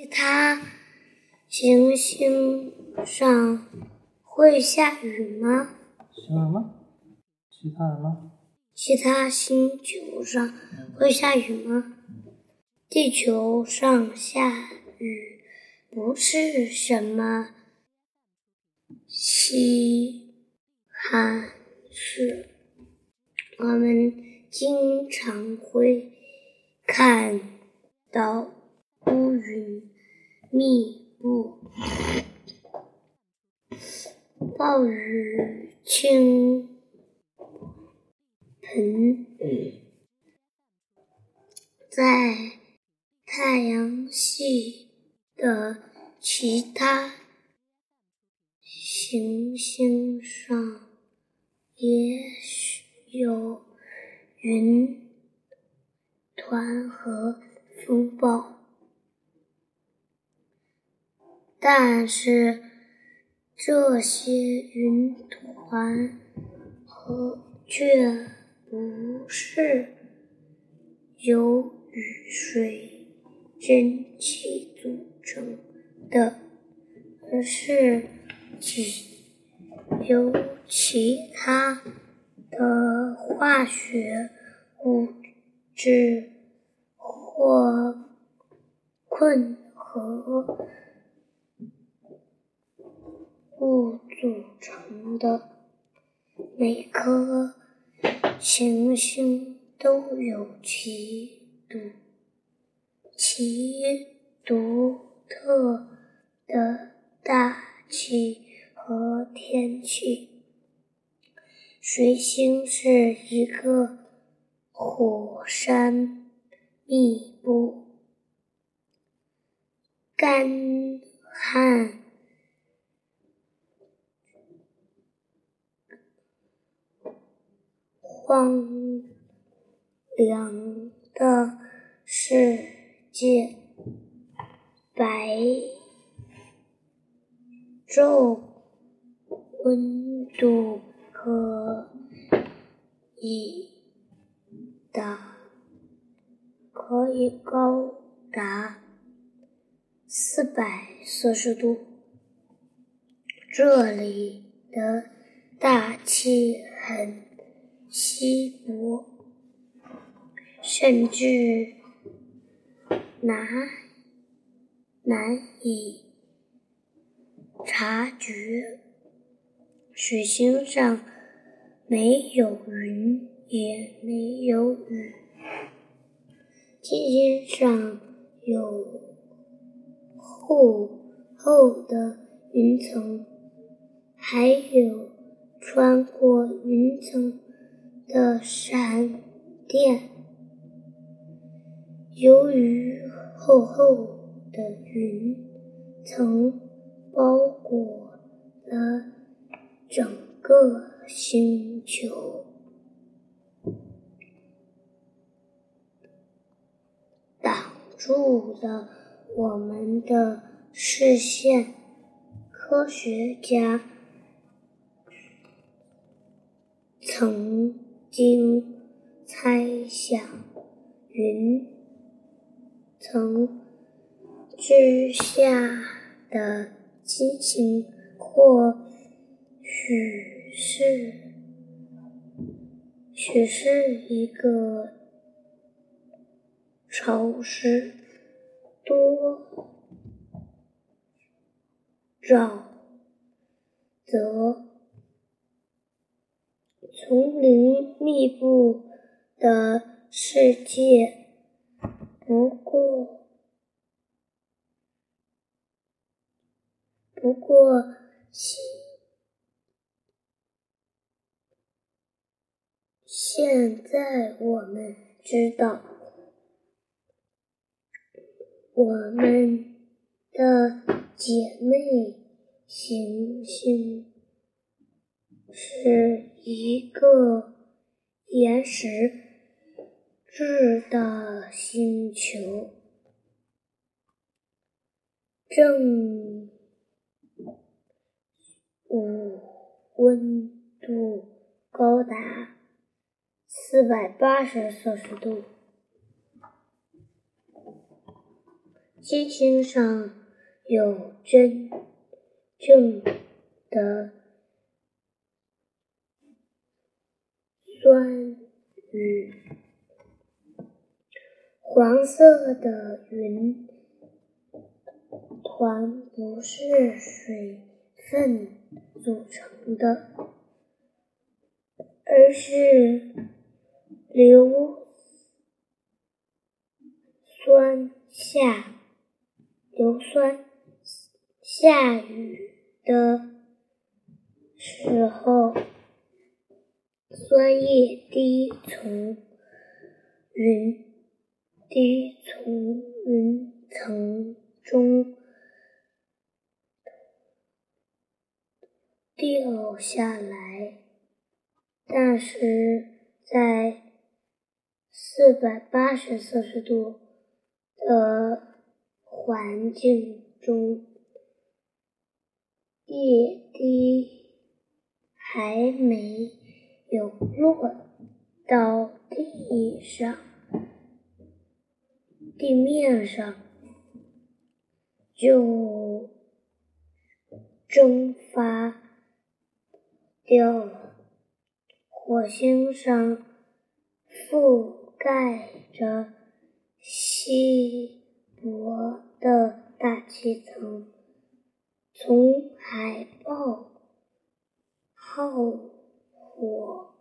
其他行星上会下雨吗？什么？其他什么？其他星球上会下雨吗？地球上下雨不是什么稀罕事，我们经常会看到乌云密布、暴雨倾。盆在太阳系的其他行星上也许有云团和风暴，但是这些云团和却。不是由雨水蒸汽组成的，而是其由其他的化学物质或混合物组成的。每颗。行星都有其独其独特的大气和天气。水星是一个火山密布、干旱。荒凉的世界，白昼温度可以达可以高达四百摄氏度。这里的大气很。稀薄，甚至难难以察觉。水星上没有云，也没有雨。金星上有厚厚的云层，还有穿过云层。的闪电，由于厚厚的云层包裹了整个星球，挡住了我们的视线。科学家曾。经猜想，云层之下的金星或许是许是一个潮湿、多沼泽。丛林密布的世界，不过不过现现在我们知道，我们的姐妹行星。是一个岩石质的星球，正午温度高达四百八十摄氏度，金星上有真正的酸雨，黄色的云团不是水分组成的，而是硫酸下。硫酸下雨的时候，酸液滴从云滴从云层中掉下来，但是在四百八十摄氏度的。环境中，液滴还没有落到地上，地面上就蒸发掉了。火星上覆盖着稀。薄的大气层从海豹、号火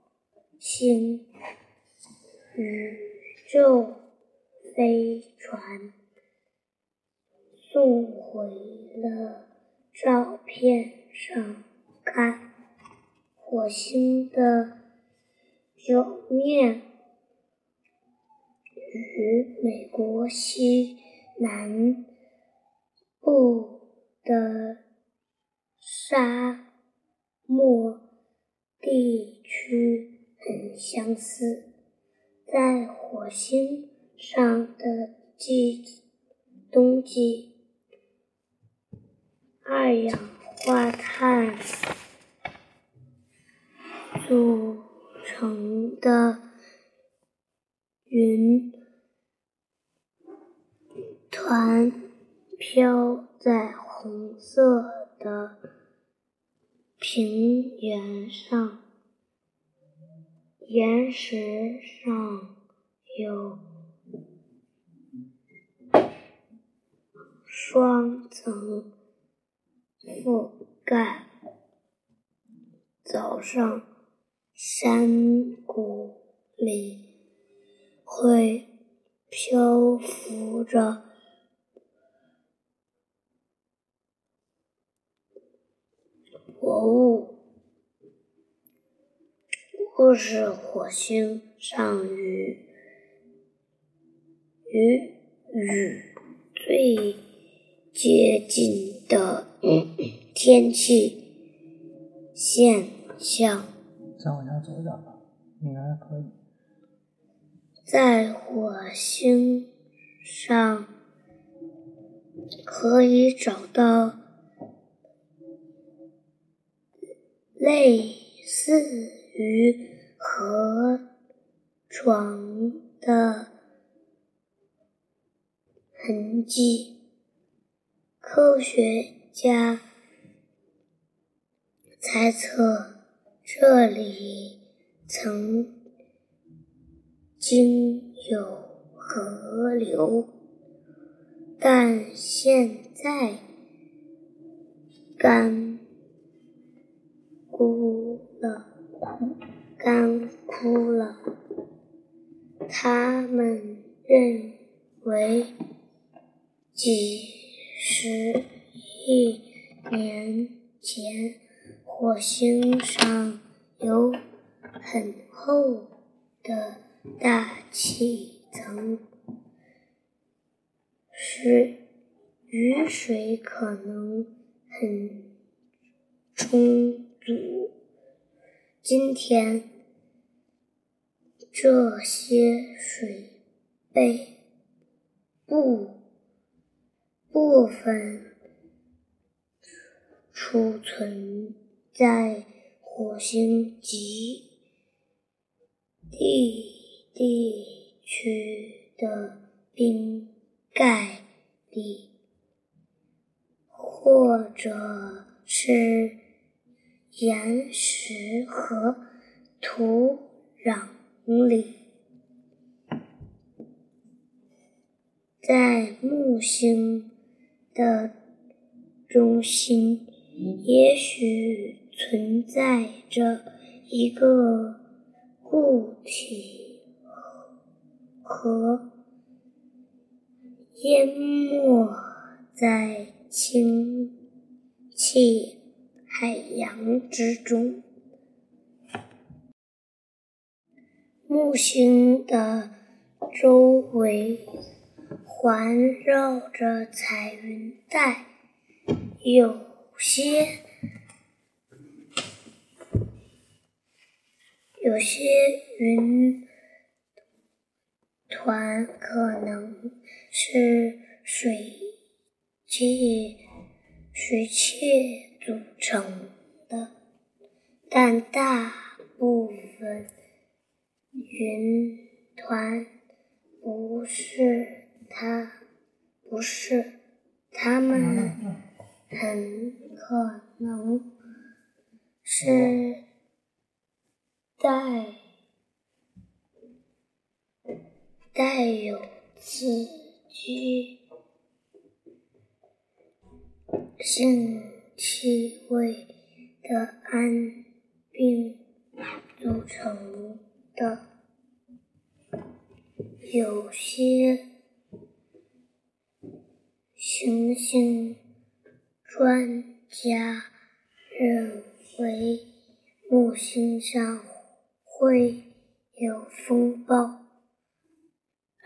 星、宇宙飞船送回了照片上看，火星的表面与美国西。南部的沙漠地区很相似，在火星上的季冬季，二氧化碳组成的云。团飘在红色的平原上，岩石上有双层覆盖。早上，山谷里会漂浮着。物，或是火星上与与雨最接近的天气现象。再往下走一点吧，应该可以。在火星上可以找到。类似于河床的痕迹，科学家猜测这里曾经有河流，但现在干。枯了，干枯了。他们认为，几十亿年前，火星上有很厚的大气层，是雨水可能很充。主，今天这些水被部部分储存在火星极地地区的冰盖里，或者是岩石和土壤里。在木星的中心，也许存在着一个固体和淹没在氢气海洋之中。木星的周围。环绕着彩云带，有些有些云团可能是水汽水汽组成的，但大部分云团不是。它不是，它们很可能是带带有刺激性气味的氨并组成的，有些。行星专家认为，木星上会有风暴，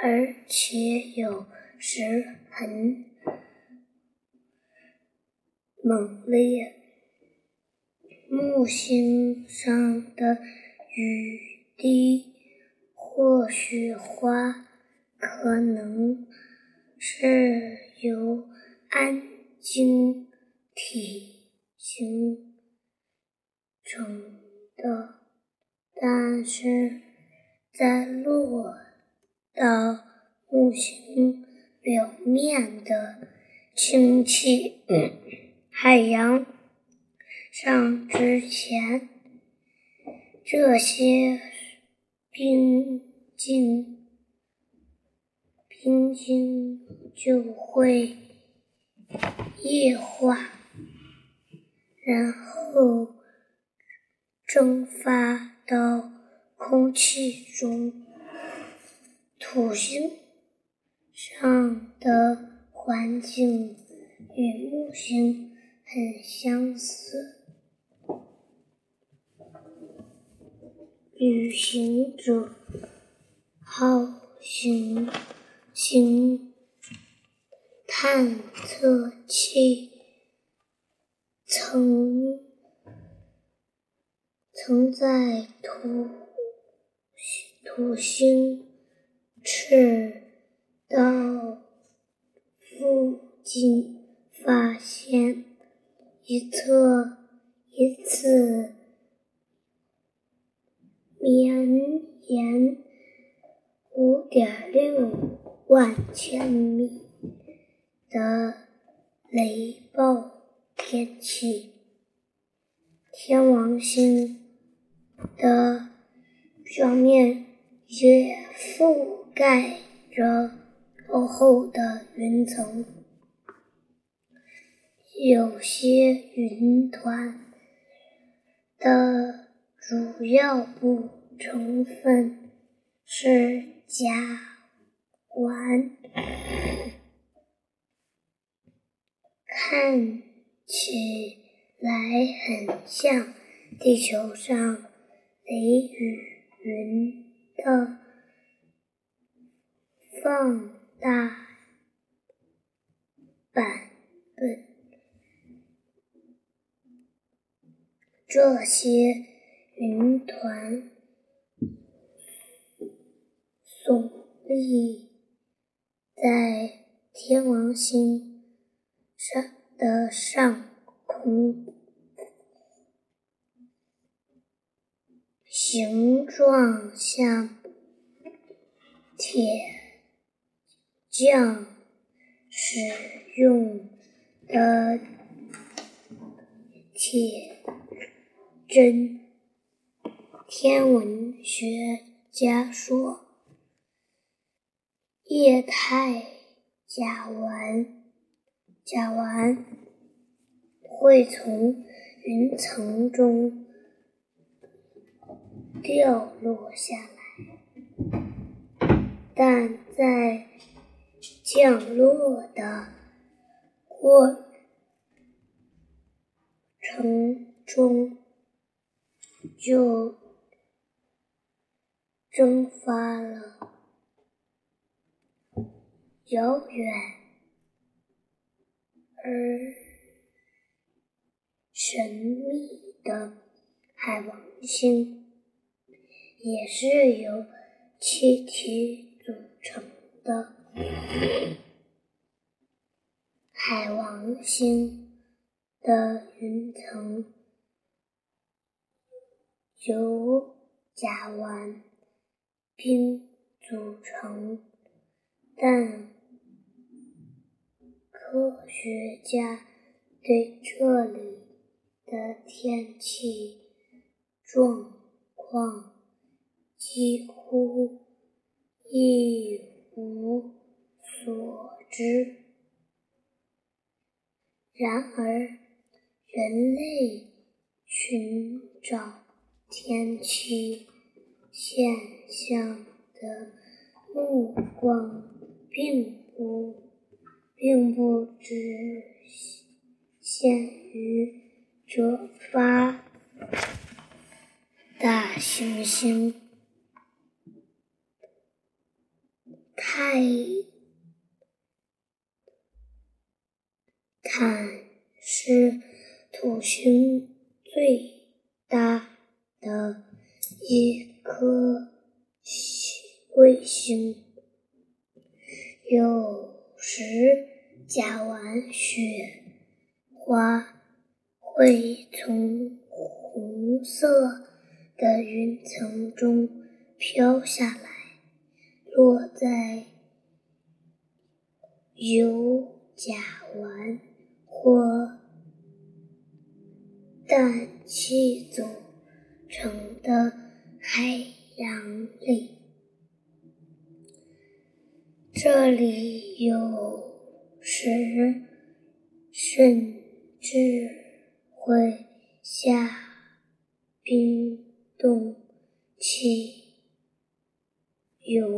而且有时很猛烈。木星上的雨滴或雪花可能是。由氨晶体形成的，但是在落到木星表面的氢气海洋上之前，这些冰晶。冰晶就会液化，然后蒸发到空气中。土星上的环境与木星很相似，旅行者号行。星探测器曾曾在土土星赤道附近发现一侧一次绵延五点六。万千米的雷暴天气，天王星的表面也覆盖着厚厚的云层，有些云团的主要部成分是甲。烷看起来很像地球上雷雨云的放大版本。这些云团耸立。在天王星上的上空，形状像铁匠使用的铁真。天文学家说，液态甲烷甲烷会从云层中掉落下来，但在降落的过程中就蒸发了。遥远而神秘的海王星，也是由气体组成的。海王星的云层由甲烷冰组成，但科学家对这里的天气状况几乎一无所知。然而，人类寻找天气现象的目光并不。并不只限于这八大行星：泰坦是土星最大的一颗卫星，有时。甲烷雪花会从红色的云层中飘下来，落在由甲烷或氮气组成的海洋里。这里有。时甚至会下冰冻汽油。